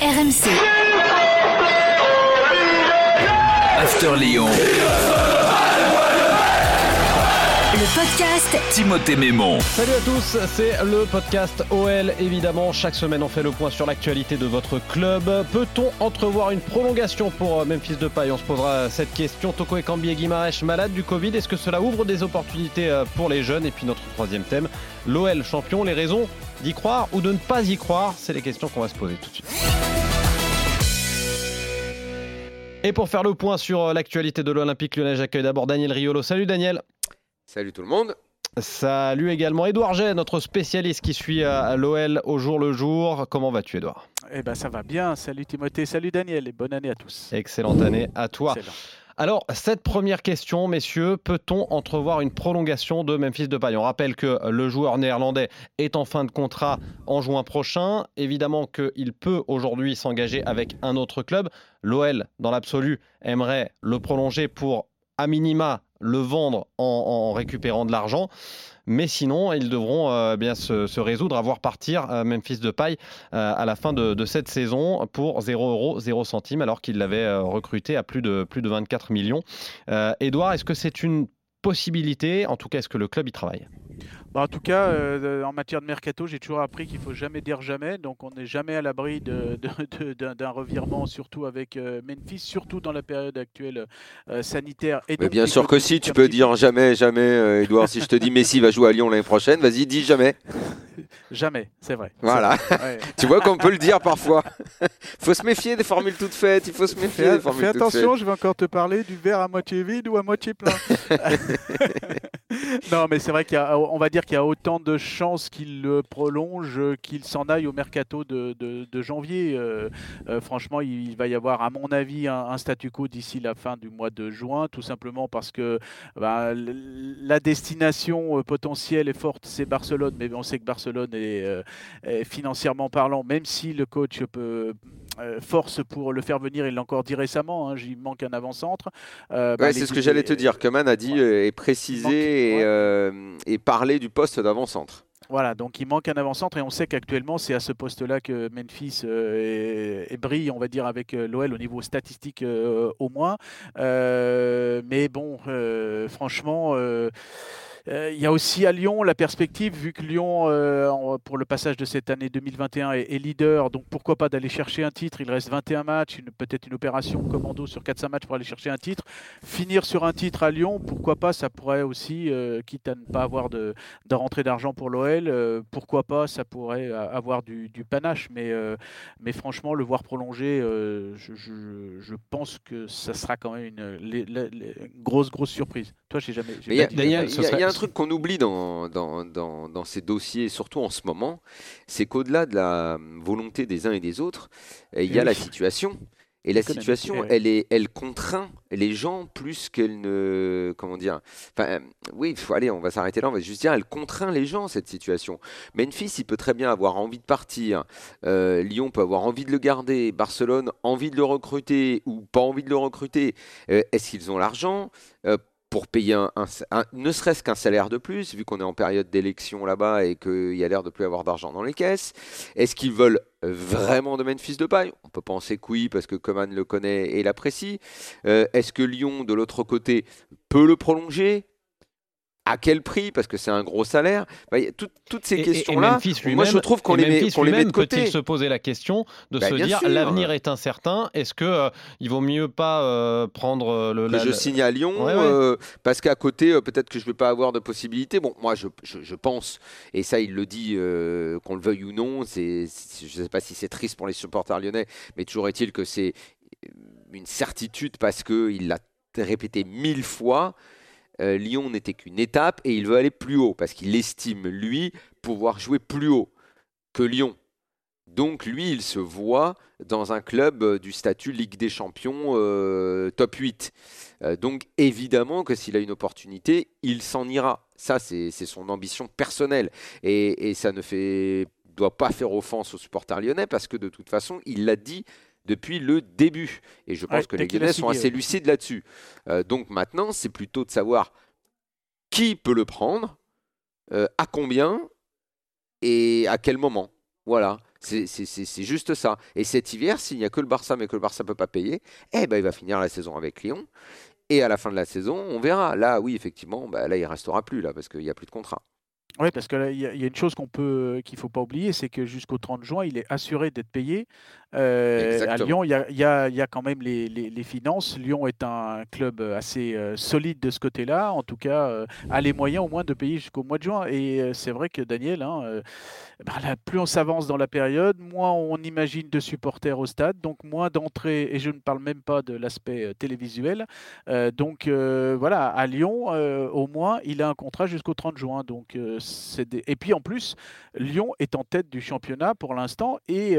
RMC. After Lyon. Le podcast Timothée Mémon. Salut à tous, c'est le podcast OL. Évidemment, chaque semaine on fait le point sur l'actualité de votre club. Peut-on entrevoir une prolongation pour euh, Memphis Depay? On se posera cette question. Toko Ekambi et Guimaraes malades du Covid. Est-ce que cela ouvre des opportunités euh, pour les jeunes? Et puis notre troisième thème, l'OL champion. Les raisons d'y croire ou de ne pas y croire? C'est les questions qu'on va se poser tout de suite. Et pour faire le point sur euh, l'actualité de l'Olympique lyonnais, j'accueille d'abord Daniel Riolo. Salut Daniel. Salut tout le monde. Salut également Edouard Gay, notre spécialiste qui suit à l'OL au jour le jour. Comment vas-tu Edouard Eh ben ça va bien. Salut Timothée, salut Daniel et bonne année à tous. Excellente année à toi. Excellent. Alors, cette première question, messieurs, peut-on entrevoir une prolongation de Memphis Depay? On rappelle que le joueur néerlandais est en fin de contrat en juin prochain. Évidemment qu'il peut aujourd'hui s'engager avec un autre club. L'OL, dans l'absolu, aimerait le prolonger pour, à minima, le vendre en, récupérant de l'argent. Mais sinon, ils devront euh, bien se, résoudre à voir partir euh, Memphis Depay euh, à la fin de, de, cette saison pour 0 euros 0 centimes, alors qu'il l'avait euh, recruté à plus de, plus de 24 millions. Edouard, est-ce que c'est une possibilité? En tout cas, est-ce que le club y travaille? Bah, en tout cas, euh, en matière de mercato, j'ai toujours appris qu'il faut jamais dire jamais. Donc, on n'est jamais à l'abri d'un de, de, de, revirement, surtout avec euh, Memphis, surtout dans la période actuelle euh, sanitaire. Et Mais bien sûr que si, tu peux dire jamais, jamais, Edouard. si je te dis Messi va jouer à Lyon l'année prochaine, vas-y, dis jamais. Jamais, c'est vrai. Voilà. Ouais. tu vois qu'on peut le dire parfois. Il faut se méfier des formules toutes faites. Il faut se méfier fais, des formules fais toutes attention, faites. je vais encore te parler du verre à moitié vide ou à moitié plein. non, mais c'est vrai qu'on va dire qu'il y a autant de chances qu'il le prolonge qu'il s'en aille au mercato de, de, de janvier. Euh, euh, franchement, il, il, va y avoir, à mon avis, un, un statu quo d'ici la fin du mois de juin, tout simplement parce que bah, la destination euh, potentielle est forte, c'est Barcelone, mais on sait que Barcelone est, euh, est financièrement parlant, même si le coach peut euh, force pour le faire venir, il l'a encore dit récemment, hein, il manque un avant-centre. Euh, bah, ouais, c'est ce que j'allais te dire, Coman a dit ouais. et précisé manque, et, ouais. euh, et parlé du poste d'avant-centre. Voilà, donc il manque un avant-centre et on sait qu'actuellement c'est à ce poste-là que Memphis euh, est, est brille, on va dire, avec l'OL au niveau statistique au moins. Mais bon, franchement. Euh, il y a aussi à Lyon la perspective, vu que Lyon, euh, pour le passage de cette année 2021, est, est leader, donc pourquoi pas d'aller chercher un titre? Il reste 21 matchs, peut-être une opération commando sur 4-5 matchs pour aller chercher un titre. Finir sur un titre à Lyon, pourquoi pas, ça pourrait aussi, euh, quitte à ne pas avoir de, de rentrée d'argent pour l'OL, pourquoi pas, ça pourrait avoir du, du panache. Mais, mais franchement, le voir prolonger, je, je, je, pense que ça sera quand même une, grosse, grosse surprise. Toi, j'ai jamais. Il Daniel, y, a un truc qu'on oublie dans, dans, dans, dans, ces dossiers, surtout en ce moment, c'est qu'au-delà de la volonté des uns et des autres, il y a oui. la situation. Et la situation, elle, est, elle contraint les gens plus qu'elle ne. Comment dire Enfin, oui, faut, allez, on va s'arrêter là, on va juste dire, elle contraint les gens, cette situation. Memphis, il peut très bien avoir envie de partir. Euh, Lyon peut avoir envie de le garder. Barcelone, envie de le recruter ou pas envie de le recruter. Euh, Est-ce qu'ils ont l'argent euh, pour payer un, ne serait-ce qu'un salaire de plus, vu qu'on est en période d'élection là-bas et qu'il y a l'air de plus avoir d'argent dans les caisses. Est-ce qu'ils veulent vraiment de Memphis de paille On peut penser que oui, parce que Coman le connaît et l'apprécie. Euh, Est-ce que Lyon, de l'autre côté, peut le prolonger? À quel prix Parce que c'est un gros salaire. Bah, tout, toutes ces questions-là, moi je trouve qu'on les, met, qu les met de côté. Peut-il se poser la question de bah, se dire l'avenir est incertain Est-ce que euh, il vaut mieux pas euh, prendre le que la, je signe à Lyon ouais, ouais. Euh, parce qu'à côté euh, peut-être que je vais pas avoir de possibilité. Bon, moi je, je, je pense et ça il le dit euh, qu'on le veuille ou non. C'est je sais pas si c'est triste pour les supporters lyonnais, mais toujours est-il que c'est une certitude parce que il l'a répété mille fois euh, Lyon n'était qu'une étape et il veut aller plus haut parce qu'il estime, lui, pouvoir jouer plus haut que Lyon. Donc lui, il se voit dans un club euh, du statut Ligue des Champions euh, top 8. Euh, donc évidemment que s'il a une opportunité, il s'en ira. Ça, c'est son ambition personnelle. Et, et, ça ne fait, doit pas faire offense aux supporters lyonnais parce que de toute façon, il l'a dit depuis le début. Et je pense ouais, que les Lyonnais sont assez lucides là-dessus. Euh, donc maintenant, c'est plutôt de savoir qui peut le prendre, euh, à combien et à quel moment. Voilà, c'est juste ça. Et cet hiver, s'il n'y a que le Barça, mais que le Barça ne peut pas payer, eh ben, il va finir la saison avec Lyon. Et à la fin de la saison, on verra. Là, oui, effectivement, bah, là, il restera plus, là, parce qu'il n'y a plus de contrat. Oui, parce qu'il y, a une chose qu'on peut, qu'il ne faut pas oublier, c'est que jusqu'au 30 juin, il est assuré d'être payé. Euh, à Lyon, il y a, y, a, y a, quand même les, les, finances. Lyon est un club assez euh, solide de ce côté-là. En tout cas, euh, a les moyens au moins de payer jusqu'au mois de juin. Et c'est vrai que Daniel, hein, bah, plus on s'avance dans la période, moins on imagine de supporters au stade, donc moins d'entrées. Et je ne parle même pas de l'aspect télévisuel. donc voilà, à Lyon, au moins, il a un contrat jusqu'au 30 juin. Donc, Et puis en plus, Lyon est en tête du championnat pour l'instant et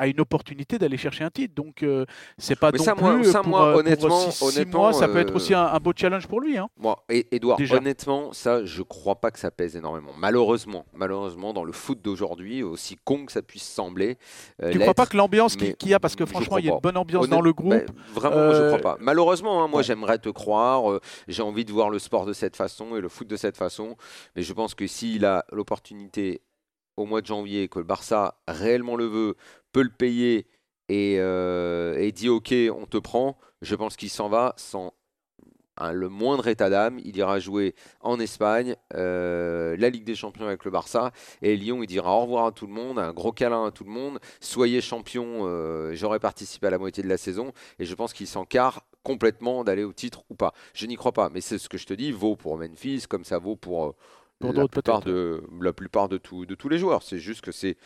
a une opportunité d'aller chercher un titre. Donc, euh, c'est pas donc plus ça, pour, moi, honnêtement, honnêtement ça peut être aussi un, beau challenge pour lui. Hein. Moi, et Edouard, honnêtement, ça, je crois pas que ça pèse énormément. Malheureusement, malheureusement, dans le foot d'aujourd'hui, aussi con que ça puisse sembler. Euh, tu crois pas que l'ambiance qu'il y a, parce que franchement, il y a une bonne ambiance dans le groupe. Ben, vraiment, je je crois pas. Malheureusement, hein, moi, j'aimerais te croire. J'ai envie de voir le sport de cette façon et le foot de cette façon. Mais je pense que s'il a l'opportunité au mois de janvier, que le Barça réellement le veut, peut le payer euh, et, dit ok, on te prend, je pense qu'il s'en va sans le moindre état d'âme. Il ira jouer en Espagne, euh, la Ligue des Champions avec le Barça, et Lyon, il dira au revoir à tout le monde, un gros câlin à tout le monde, soyez champion, euh, j'aurais participé à la moitié de la saison, et je pense qu'il s'encarre complètement d'aller au titre ou pas. Je n'y crois pas, mais c'est ce que je te dis, vaut pour Memphis, comme ça vaut pour... la, plupart de, la plupart de, de tous les joueurs. C'est juste que c'est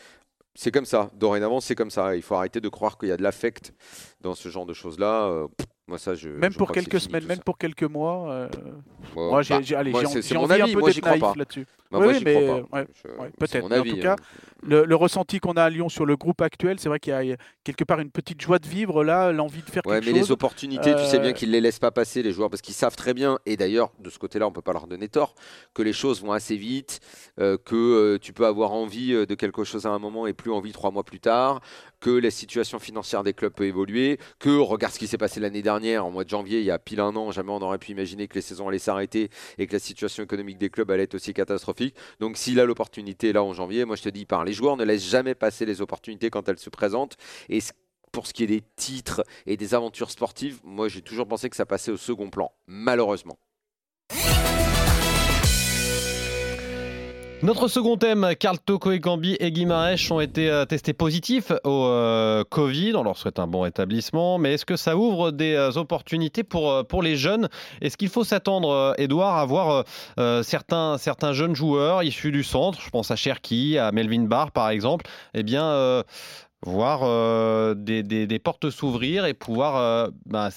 c'est comme ça. Dorénavant, c'est comme ça. Il faut arrêter de croire qu'il y a de l'affect dans ce genre de choses-là. Euh, moi, ça, je, même pour quelques semaines, même pour quelques mois. Euh, moi, j'ai, bah, allez, j'ai, envie un peu d'être naïf là-dessus. Bah, oui, mais ouais, peut-être. en tout cas, hein. le, ressenti qu'on a à Lyon sur le groupe actuel, c'est vrai qu'il y a quelque part une petite joie de vivre là, l'envie de faire quelque chose. mais les opportunités, tu sais bien euh, qu'ils les laissent pas passer les joueurs parce qu'ils savent très bien. Et d'ailleurs, de ce côté-là, on peut pas leur donner tort que les choses vont assez vite, que tu peux avoir envie de quelque chose à un moment et plus envie trois mois plus tard, que la situation financière des clubs peut évoluer, que regarde ce qui s'est passé l'année dernière, en mois de janvier, il y a pile un an, jamais on aurait pu imaginer que les saisons allaient s'arrêter et que la situation économique des clubs allait être aussi catastrophique. Donc s'il a l'opportunité là en janvier, moi je te dis, par les joueurs ne laissent jamais passer les opportunités quand elles se présentent. Et pour ce qui est des titres et des aventures sportives, moi j'ai toujours pensé que ça passait au second plan, malheureusement. Notre second thème, Carl Toko et Gambi et Guimarães ont été euh, testés positifs au euh, Covid. On leur souhaite un bon rétablissement. Mais est-ce que ça ouvre des euh, opportunités pour, pour les jeunes? Est-ce qu'il faut s'attendre, Edouard, à voir certains, certains jeunes joueurs issus du centre? Je pense à Cherki, à Melvin Barr, par exemple. Eh bien, voir euh, des, des, portes s'ouvrir et pouvoir euh, bah,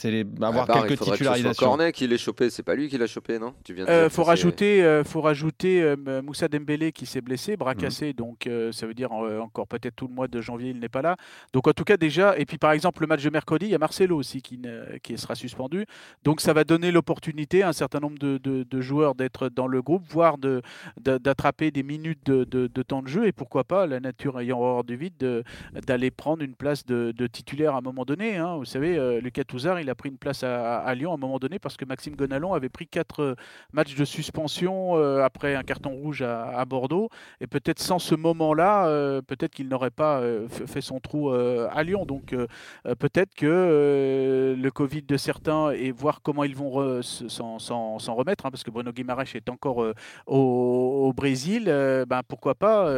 avoir ah bah, quelques il titularisations. C'est Cornet qui l'a chopé, c'est pas lui qui l'a chopé, non? Tu viens euh, faut, rajouter, faut rajouter Moussa Dembélé qui s'est blessé, bras cassé, donc ça veut dire encore peut-être tout le mois de janvier il n'est pas là. Donc en tout cas déjà, et puis par exemple le match de mercredi, il y a Marcelo aussi qui, qui sera suspendu, donc ça va donner l'opportunité à un certain nombre de, de, joueurs d'être dans le groupe, voire d'attraper des minutes de, de, temps de jeu et pourquoi pas la nature ayant horreur du vide d'aller prendre une place de, titulaire à un moment donné. Hein. Vous savez, euh, Lucas Touzard, il a pris une place à, Lyon à un moment donné parce que Maxime Gonalon avait pris quatre euh, matchs de suspension euh, après un carton rouge à, Bordeaux. Et peut-être sans ce moment-là, peut-être qu'il n'aurait pas fait son trou à Lyon. Donc peut-être que le Covid de certains et voir comment ils vont s'en remettre, hein, parce que Bruno Guimaraes est encore au, Brésil, ben, pourquoi pas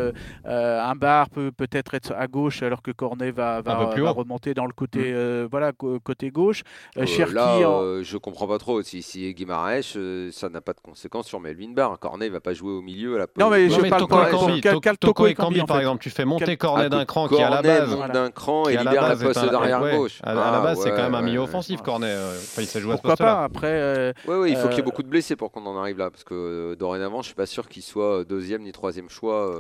un bar peut peut-être être à gauche alors que Cornet va, remonter dans le côté, mm. euh, voilà, côté gauche. Euh, euh là, euh, je comprends pas trop. Si, si Guimaraes, ça n'a pas de conséquences sur Melvin Barr. Cornet va pas jouer au milieu. À la non, mais je parle pas Toko et Cambi, par exemple. Tu fais monter Cornet d'un cran qui à la base. d'un cran et libère la poste d'arrière gauche. À la base, c'est quand même un milieu offensif, Cornet. Il à ce poste pas Après. Oui, il faut qu'il y ait beaucoup de blessés pour qu'on en arrive là. Parce que dorénavant, je suis pas sûr qu'il soit deuxième ni troisième choix.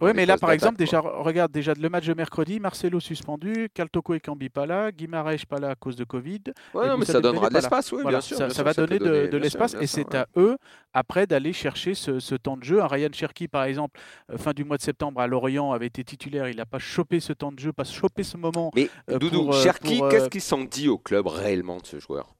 Oui, mais là, par exemple, déjà, regarde déjà le match de mercredi, Marcelo suspendu, Kaltoko et Cambi pas là, Guimarães pas là à cause de Covid. Ouais, mais ça donnera de l'espace, oui, bien sûr. Ça, va donner de, l'espace et c'est à eux après d'aller chercher ce, temps de jeu. Un Ryan Cherky, par exemple, euh, fin du mois de septembre à Lorient, avait été titulaire. Il n'a pas chopé ce temps de jeu, pas chopé ce moment. Mais euh, Doudou, euh, Cherki, qu'est-ce qu'il s'en dit au club réellement de ce joueur?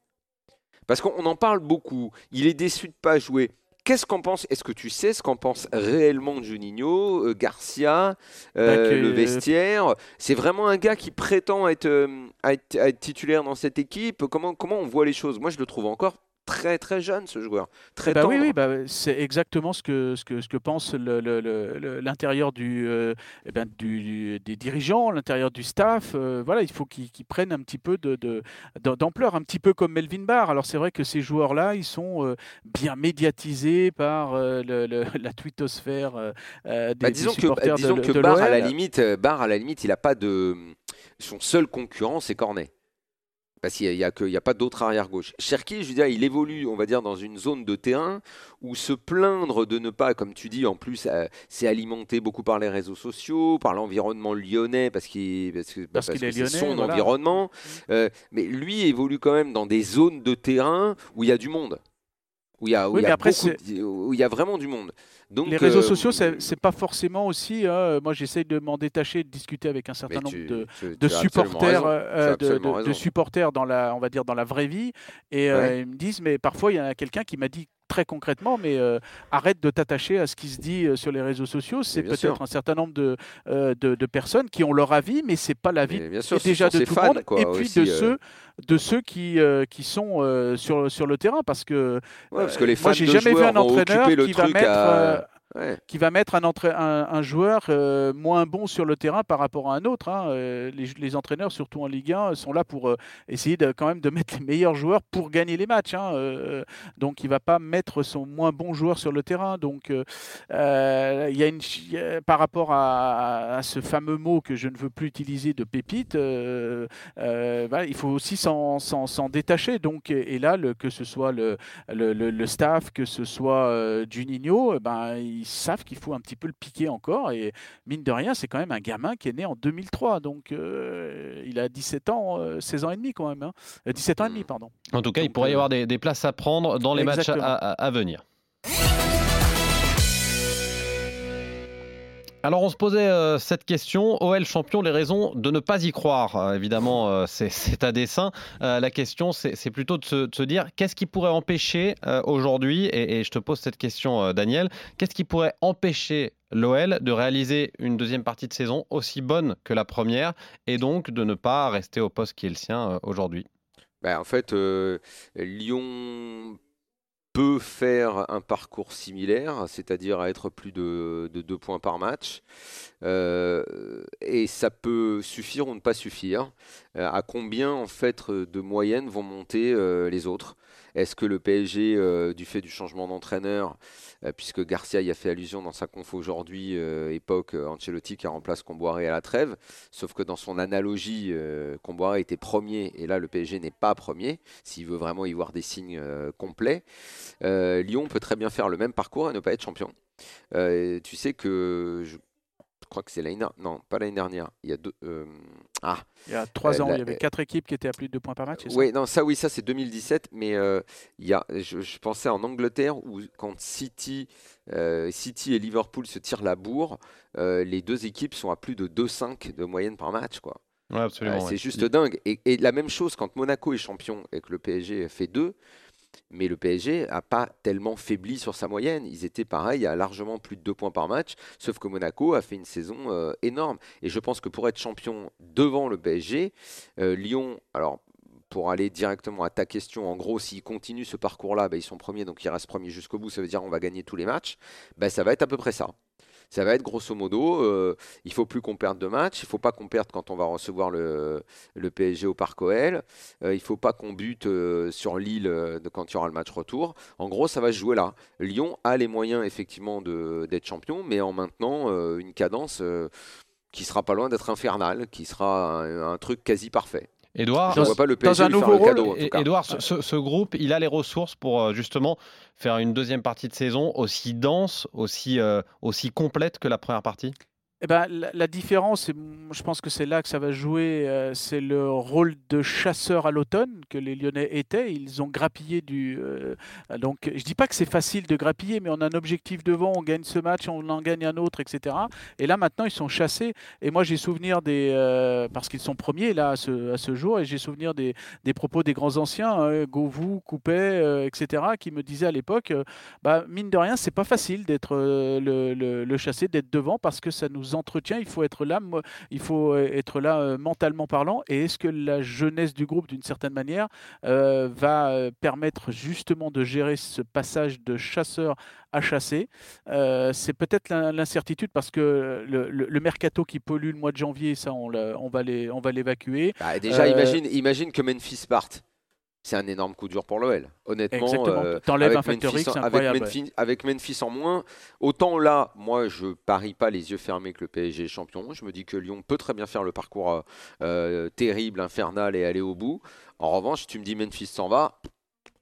Parce qu'on en parle beaucoup. Il est déçu de pas jouer. Qu'est-ce qu'en pense Est-ce que tu sais ce qu'en pense réellement Juninho, Garcia, Bah, que- le vestiaire? C'est vraiment un gars qui prétend être, euh, à être, à être titulaire dans cette équipe? Comment, comment on voit les choses? Moi, je le trouve encore très très jeune, ce joueur. Très Bah oui, oui, bah, c'est exactement ce que, ce que, ce que pense l'intérieur du, euh, eh ben, du- des dirigeants, l'intérieur du staff. euh, voilà, il faut qu'ils prennent un petit peu de- de- d'ampleur, un petit peu comme Melvin Barr. Alors c'est vrai que ces joueurs-là, ils sont euh, bien médiatisés par le- le- la twittosphère des, Bah, des disons que, supporters bah, disons de, que de Barre, à la limite, Barre, à la limite, il a pas de. Son seul concurrent, c'est Cornet. Parce qu'il n'y a, a pas d'autre arrière-gauche. Cherki, je veux dire, il évolue, on va dire, dans une zone de terrain où se plaindre de ne pas, comme tu dis, en plus, euh, c'est alimenté beaucoup par les réseaux sociaux, par l'environnement lyonnais, parce qu'il parce que- Parce parce que c'est lyonnais, son voilà. environnement. Euh, mais lui évolue quand même dans des zones de terrain où il y a du monde. Où il y a, où Oui, il y a mais après, beaucoup où il y a vraiment du monde. Donc, Les réseaux euh, sociaux, c'est pas forcément aussi. hein, moi, j'essaye de m'en détacher, de discuter avec un certain nombre tu- de, tu- de tu as absolument supporters, euh, as de, supporters dans la, on va dire dans la vraie vie, et euh, Ouais. ils me disent, mais parfois il y a quelqu'un qui m'a dit très concrètement, mais euh, arrête de t'attacher à ce qui se dit euh, sur les réseaux sociaux. C'est peut-être un certain nombre de, euh, de, de personnes qui ont leur avis, mais c'est pas l'avis déjà de tout le monde, quoi, et puis aussi, de ceux de ceux qui, qui sont sur, sur le terrain, parce que Ouais, parce que les moi fans de jamais vu un entraîneur qui va mettre à- Qui va mettre un, entra- un, joueur euh, moins bon sur le terrain par rapport à un autre. hein. Euh, les, entraîneurs, surtout en Ligue 1, sont là pour euh, essayer quand même de mettre les meilleurs joueurs pour gagner les matchs. hein. Donc il ne va pas mettre son moins bon joueur sur le terrain. Donc il y a une, par rapport à, ce fameux mot que je ne veux plus utiliser de pépite, voilà, il faut aussi s'en détacher. Donc, et là, que ce soit le, staff, que ce soit Juninho, eh ben, ils savent qu'il faut un petit peu le piquer encore. Et mine de rien, c'est quand même un gamin qui est né en 2003. Donc, euh, il a 17 ans, euh, 16 ans et demi quand même. hein. Euh, 17 ans et demi, pardon. En tout cas, il pourrait y euh, avoir des, des places à prendre dans les matchs à, Exactement. à- à venir. Alors on se posait euh, cette question, OL champion, les raisons de ne pas y croire. Euh, évidemment, euh, c'est- à dessein. La question, c'est plutôt de se, dire, qu'est-ce qui pourrait empêcher aujourd'hui, et, je te pose cette question, Daniel, qu'est-ce qui pourrait empêcher l'OL de réaliser une deuxième partie de saison aussi bonne que la première, et donc de ne pas rester au poste qui est le sien aujourd'hui? Bah, en fait, Lyon peut faire un parcours similaire, c'est-à-dire à être plus de, de deux points par match. Euh, et ça peut suffire ou ne pas suffire. Euh, à combien en fait de moyenne vont monter euh, les autres Est-ce que le PSG, euh, du fait du changement d'entraîneur, euh, puisque Garcia y a fait allusion dans sa conf aujourd'hui, euh, époque Ancelotti qui remplace Comboiré à la trêve, sauf que dans son analogie, Comboiré était premier et là le PSG n'est pas premier, s'il veut vraiment y voir des signes complets. Lyon peut très bien faire le même parcours et ne pas être champion. Tu sais que crois que c'est l'année dernière, non pas l'année dernière, il y a deux... euh, ah, Il y a trois Euh, ans, la- il y avait quatre équipes qui étaient à plus de deux points par match. oui, non, ça, oui, ça c'est 2017, mais euh, il y a, je, je pensais en Angleterre où quand City, euh, City et Liverpool se tirent la bourre, euh, les deux équipes sont à plus de 2,5 de moyenne par match, quoi. Ouais, absolument. Euh, ouais. c'est juste dingue. Et, et la même chose quand Monaco est champion et que le PSG fait 2, mais le PSG a pas tellement faibli sur sa moyenne. Ils étaient pareil, à largement plus de 2 points par match, sauf que Monaco a fait une saison euh, énorme. Et je pense que pour être champion devant le PSG, euh, Lyon, alors pour aller directement à ta question, en gros, s'ils continuent ce parcours-là, bah, ils sont premiers, donc ils restent premiers jusqu'au bout, ça veut dire on va gagner tous les matchs. Bah, ça va être à peu près ça. Ça va être grosso modo, euh, il faut plus qu'on perde de matchs, il faut pas qu'on perde quand on va recevoir le, PSG au Parc OL, euh, il faut pas qu'on bute euh, sur Lille euh, quand il y aura le match retour. En gros, ça va se jouer là. Lyon a les moyens effectivement d'être champion, mais en maintenant euh, une cadence qui sera pas loin d'être infernale, qui sera un truc quasi parfait. Edouard, Je ne vois pas le dans PSG un lui faire nouveau le cadeau rôle, en tout Et- cas. Edouard, ce, ce- ce groupe, il a les ressources pour euh, justement faire une deuxième partie de saison aussi dense, aussi, euh, aussi complète que la première partie? Eh ben, la, différence, je pense que c'est là que ça va jouer, euh, c'est le rôle de chasseur à l'automne que les Lyonnais étaient. Ils ont grappillé du. Euh, donc, je dis pas que c'est facile de grappiller, mais on a un objectif devant, on gagne ce match, on en gagne un autre, etc. Et là, maintenant, ils sont chassés. Et moi, j'ai souvenir des. Euh, parce qu'ils sont premiers là à ce, à ce jour, et j'ai souvenir des, des, propos des grands anciens, hein, Gauvou, Coupet, etc., qui me disaient à l'époque bah, mine de rien, c'est pas facile d'être le, le, le chassé, d'être devant, parce que ça nous entretiens, il faut être là, il faut euh, être là euh, mentalement parlant. Et est-ce que la jeunesse du groupe, d'une certaine manière, euh, va permettre justement de gérer ce passage de chasseur à chasser C'est peut-être l'incertitude parce que le, mercato qui pollue le mois de janvier, ça, on, on va l'évacuer. Bah, déjà, imagine, imagine que Memphis parte c'est un énorme coup dur pour l'OL. Honnêtement, euh, avec, Memphis, avec, Memphis, en moins, autant là, moi, je parie pas les yeux fermés que le PSG est champion. Je me dis que Lyon peut très bien faire le parcours euh, euh, terrible, infernal et aller au bout. En revanche, tu me dis Memphis s'en va,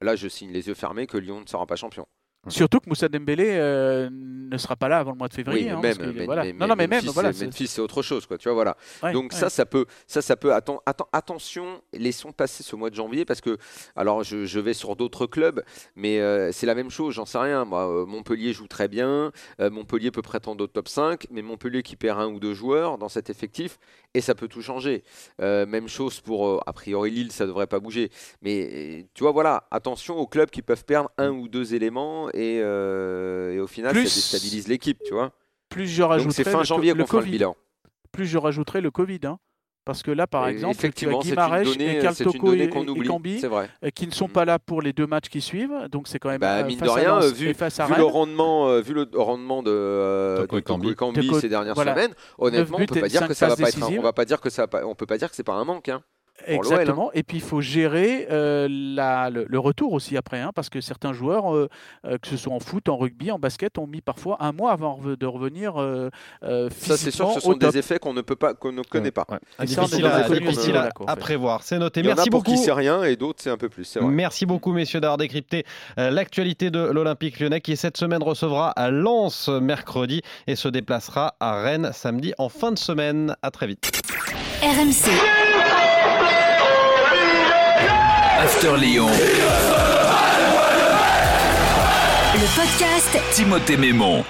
là, je signe les yeux fermés que Lyon ne sera pas champion. Surtout que Moussa Dembélé euh, ne sera pas là avant le mois de février. Oui, même, non, non, mais même, voilà, Memphis, c'est autre chose, quoi. Tu vois, voilà. Donc ça, ça peut, ça, ça peut. Attends, attends, attention, laissons passer ce mois de janvier parce que, alors, je, vais sur d'autres clubs, mais euh, c'est la même chose. J'en sais rien. Moi, euh, Montpellier joue très bien. Montpellier peut prétendre au top 5, mais Montpellier qui perd un ou deux joueurs dans cet effectif, et ça peut tout changer. même chose pour, a priori, Lille, ça devrait pas bouger. Mais tu vois, voilà, attention aux clubs qui peuvent perdre un ou deux éléments euh, et, au final, ça déstabilise l'équipe, tu vois. Plus je rajouterais. c'est fin janvier qu'on fera le bilan. Plus je rajouterai le Covid. Hein. Parce que là, par exemple, Effectivement, tu as et Kaltoko et, Kambi euh, qui ne sont mm. pas là pour les deux matchs qui suivent. Donc c'est quand même bah, euh, mine de rien, vu, vu le rendement, vu le rendement de, et Kambi ces dernières semaines, honnêtement, on peut pas dire que ça va pas être. On va pas dire que ça, on peut pas dire que c'est pas un manque. Hein. Hein. Exactement. Et puis il faut gérer euh, la, le, retour aussi après, hein, parce que certains joueurs, euh, euh, que ce soit en foot, en rugby, en basket, ont mis parfois un mois avant de revenir. ça, c'est sûr, ce sont des effets qu'on ne peut pas, qu'on ne connaît pas. Ouais. Difficile, à, prévoir. C'est noté. Il y Merci en a beaucoup. Pour qui sait rien et d'autres c'est un peu plus. Merci beaucoup, messieurs, d'avoir décrypté l'actualité de l'Olympique Lyonnais, qui cette semaine recevra à Lens mercredi et se déplacera à Rennes samedi en fin de semaine. À très vite. RMC. After Lyon. Le podcast Timothée Mémon.